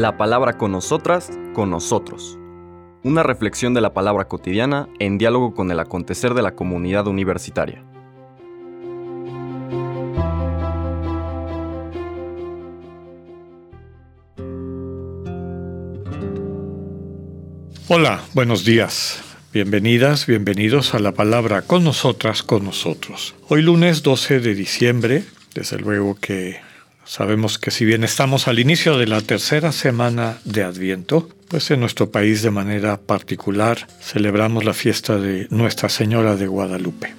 La palabra con nosotras, con nosotros. Una reflexión de la palabra cotidiana en diálogo con el acontecer de la comunidad universitaria. Hola, buenos días. Bienvenidas, bienvenidos a la palabra con nosotras, con nosotros. Hoy lunes 12 de diciembre, desde luego que sabemos que si bien estamos al inicio de la tercera semana de Adviento, pues en nuestro país de manera particular celebramos la fiesta de Nuestra Señora de Guadalupe.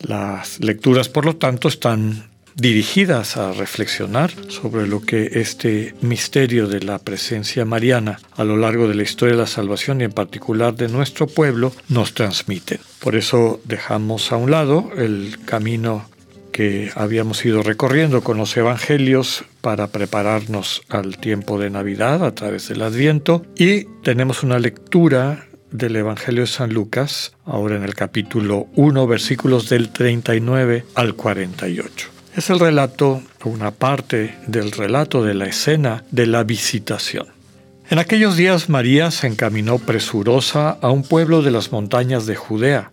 Las lecturas, por lo tanto, están dirigidas a reflexionar sobre lo que este misterio de la presencia mariana a lo largo de la historia de la salvación y en particular de nuestro pueblo nos transmiten. Por eso dejamos a un lado el camino que habíamos ido recorriendo con los evangelios para prepararnos al tiempo de Navidad a través del Adviento y tenemos una lectura del Evangelio de San Lucas, ahora en el capítulo 1, versículos del 39 al 48. Es el relato, una parte del relato de la escena de la visitación. En aquellos días María se encaminó presurosa a un pueblo de las montañas de Judea,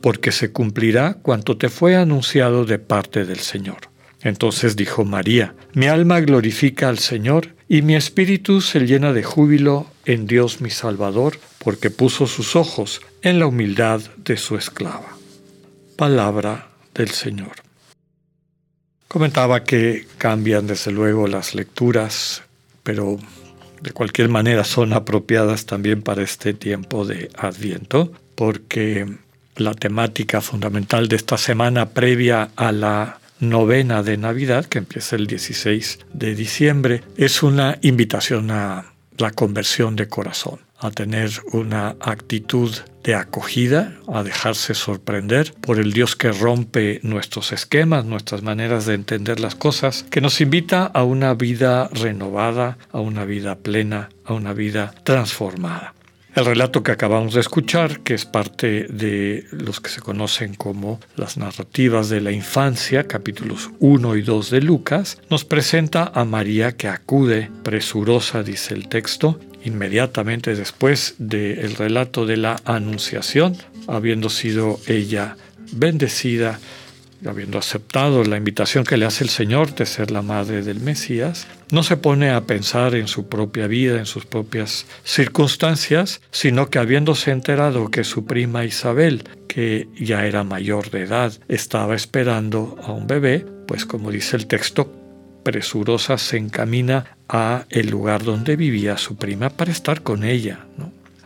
porque se cumplirá cuanto te fue anunciado de parte del Señor. Entonces dijo María, mi alma glorifica al Señor, y mi espíritu se llena de júbilo en Dios mi Salvador, porque puso sus ojos en la humildad de su esclava. Palabra del Señor. Comentaba que cambian desde luego las lecturas, pero de cualquier manera son apropiadas también para este tiempo de Adviento, porque la temática fundamental de esta semana previa a la novena de Navidad, que empieza el 16 de diciembre, es una invitación a la conversión de corazón a tener una actitud de acogida, a dejarse sorprender por el Dios que rompe nuestros esquemas, nuestras maneras de entender las cosas, que nos invita a una vida renovada, a una vida plena, a una vida transformada. El relato que acabamos de escuchar, que es parte de los que se conocen como las narrativas de la infancia, capítulos 1 y 2 de Lucas, nos presenta a María que acude presurosa, dice el texto, inmediatamente después del relato de la Anunciación, habiendo sido ella bendecida, habiendo aceptado la invitación que le hace el Señor de ser la madre del Mesías, no se pone a pensar en su propia vida, en sus propias circunstancias, sino que habiéndose enterado que su prima Isabel, que ya era mayor de edad, estaba esperando a un bebé, pues como dice el texto, presurosa se encamina a el lugar donde vivía su prima para estar con ella.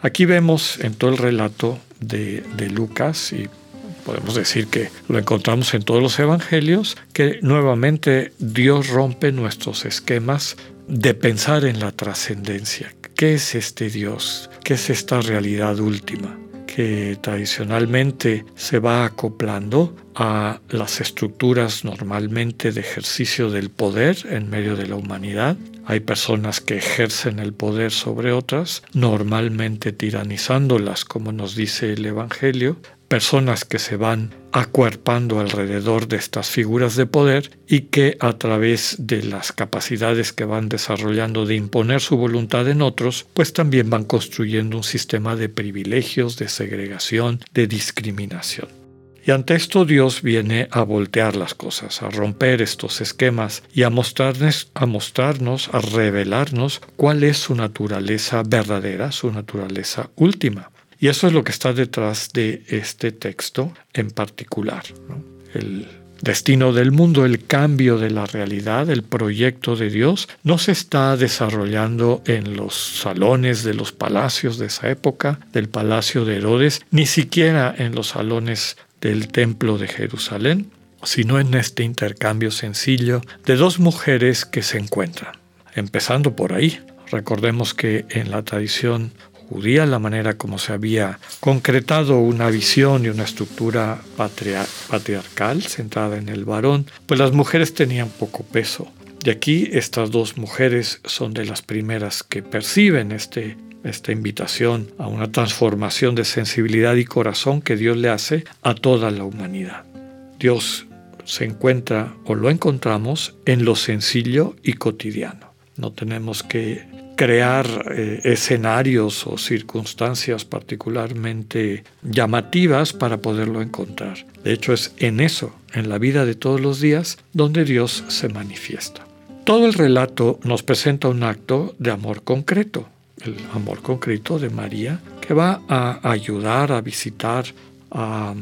Aquí vemos en todo el relato de, de Lucas y podemos decir que lo encontramos en todos los evangelios, que nuevamente Dios rompe nuestros esquemas de pensar en la trascendencia. ¿Qué es este Dios? ¿Qué es esta realidad última? que tradicionalmente se va acoplando a las estructuras normalmente de ejercicio del poder en medio de la humanidad. Hay personas que ejercen el poder sobre otras, normalmente tiranizándolas, como nos dice el Evangelio, personas que se van acuerpando alrededor de estas figuras de poder y que a través de las capacidades que van desarrollando de imponer su voluntad en otros, pues también van construyendo un sistema de privilegios, de segregación, de discriminación. Y ante esto Dios viene a voltear las cosas, a romper estos esquemas y a mostrarnos, a mostrarnos, a revelarnos cuál es su naturaleza verdadera, su naturaleza última. Y eso es lo que está detrás de este texto en particular. El destino del mundo, el cambio de la realidad, el proyecto de Dios, no se está desarrollando en los salones de los palacios de esa época, del palacio de Herodes, ni siquiera en los salones del templo de Jerusalén, sino en este intercambio sencillo de dos mujeres que se encuentran. Empezando por ahí, Recordemos que en la tradición judía, la manera como se había concretado una visión y una estructura patriarcal centrada en el varón, pues las mujeres tenían poco peso. Y aquí estas dos mujeres son de las primeras que perciben este, esta invitación a una transformación de sensibilidad y corazón que Dios le hace a toda la humanidad. Dios se encuentra o lo encontramos en lo sencillo y cotidiano. No tenemos que crear eh, escenarios o circunstancias particularmente llamativas para poderlo encontrar. De hecho, es en eso, en la vida de todos los días, donde Dios se manifiesta. Todo el relato nos presenta un acto de amor concreto, el amor concreto de María, que va a ayudar, a visitar, a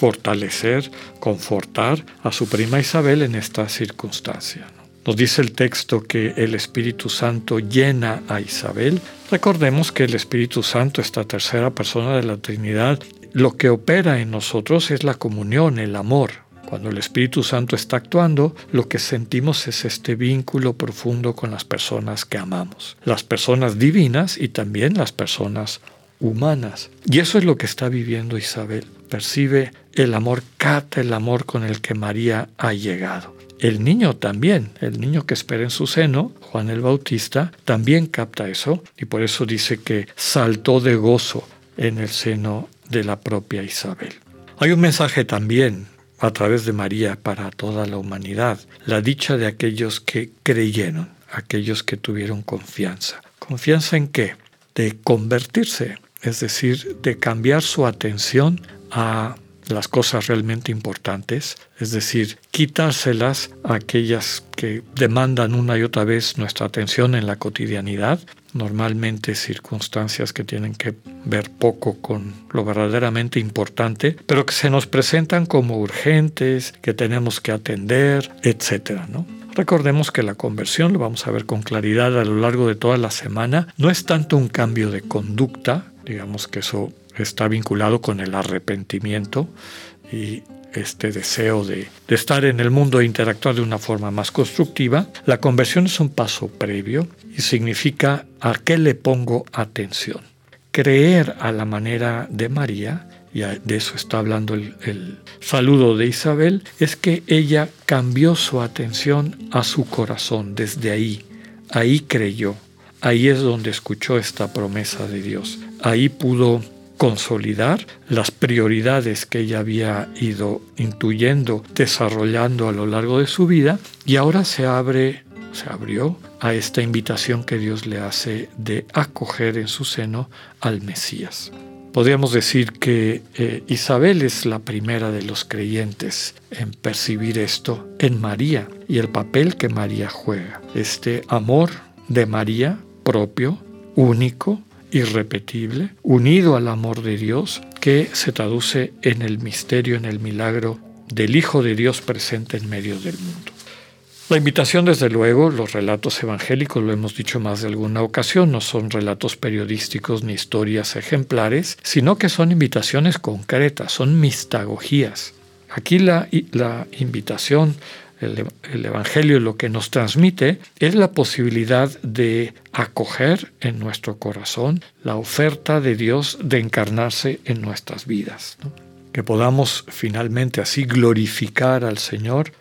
fortalecer, confortar a su prima Isabel en esta circunstancia. Nos dice el texto que el Espíritu Santo llena a Isabel. Recordemos que el Espíritu Santo, esta tercera persona de la Trinidad, lo que opera en nosotros es la comunión, el amor. Cuando el Espíritu Santo está actuando, lo que sentimos es este vínculo profundo con las personas que amamos, las personas divinas y también las personas humanas. Y eso es lo que está viviendo Isabel. Percibe el amor, cata el amor con el que María ha llegado. El niño también, el niño que espera en su seno, Juan el Bautista, también capta eso y por eso dice que saltó de gozo en el seno de la propia Isabel. Hay un mensaje también a través de María para toda la humanidad, la dicha de aquellos que creyeron, aquellos que tuvieron confianza. ¿Confianza en qué? De convertirse, es decir, de cambiar su atención a las cosas realmente importantes, es decir, quitárselas a aquellas que demandan una y otra vez nuestra atención en la cotidianidad, normalmente circunstancias que tienen que ver poco con lo verdaderamente importante, pero que se nos presentan como urgentes, que tenemos que atender, etc. ¿no? Recordemos que la conversión, lo vamos a ver con claridad a lo largo de toda la semana, no es tanto un cambio de conducta, digamos que eso está vinculado con el arrepentimiento y este deseo de, estar en el mundo e interactuar de una forma más constructiva, la conversión es un paso previo y significa a qué le pongo atención. Creer a la manera de María, y de eso está hablando el, el saludo de Isabel, es que ella cambió su atención a su corazón desde ahí. Ahí creyó, ahí es donde escuchó esta promesa de Dios, ahí pudo consolidar las prioridades que ella había ido intuyendo, desarrollando a lo largo de su vida y ahora se abre, se abrió a esta invitación que Dios le hace de acoger en su seno al Mesías. Podríamos decir que eh, Isabel es la primera de los creyentes en percibir esto en María y el papel que María juega. Este amor de María propio, único, irrepetible, unido al amor de Dios, que se traduce en el misterio, en el milagro del Hijo de Dios presente en medio del mundo. La invitación, desde luego, los relatos evangélicos, lo hemos dicho más de alguna ocasión, no son relatos periodísticos ni historias ejemplares, sino que son invitaciones concretas, son mistagogías. Aquí la, la invitación el, Evangelio lo que nos transmite es la posibilidad de acoger en nuestro corazón la oferta de Dios de encarnarse en nuestras vidas. Que podamos finalmente así glorificar al Señor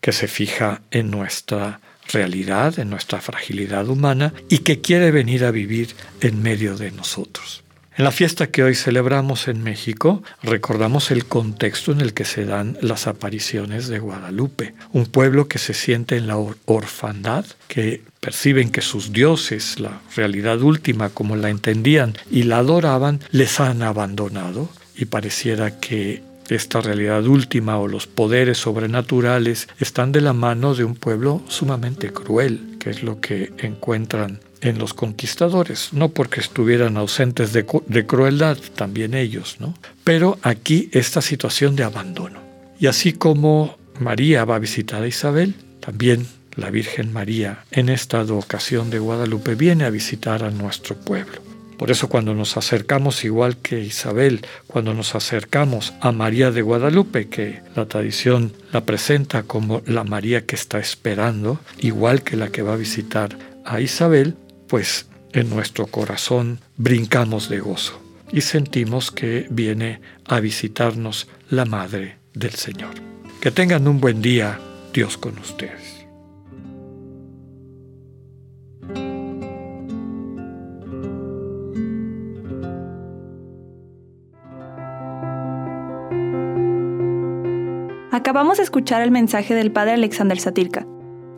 que se fija en nuestra realidad, en nuestra fragilidad humana y que quiere venir a vivir en medio de nosotros. En la fiesta que hoy celebramos en México, recordamos el contexto en el que se dan las apariciones de Guadalupe, un pueblo que se siente en la orfandad, que perciben que sus dioses, la realidad última como la entendían y la adoraban, les han abandonado. Y pareciera que esta realidad última o los poderes sobrenaturales están de la mano de un pueblo sumamente cruel, que es lo que encuentran en los conquistadores, no porque estuvieran ausentes de, crueldad, también ellos, ¿no? Pero aquí esta situación de abandono. Y así como María va a visitar a Isabel, también la Virgen María en esta ocasión de Guadalupe viene a visitar a nuestro pueblo. Por eso cuando nos acercamos, igual que Isabel, cuando nos acercamos a María de Guadalupe, que la tradición la presenta como la María que está esperando, igual que la que va a visitar a Isabel, pues en nuestro corazón brincamos de gozo y sentimos que viene a visitarnos la Madre del Señor. Que tengan un buen día, Dios con ustedes. Acabamos de escuchar el mensaje del Padre Alexander Satirka.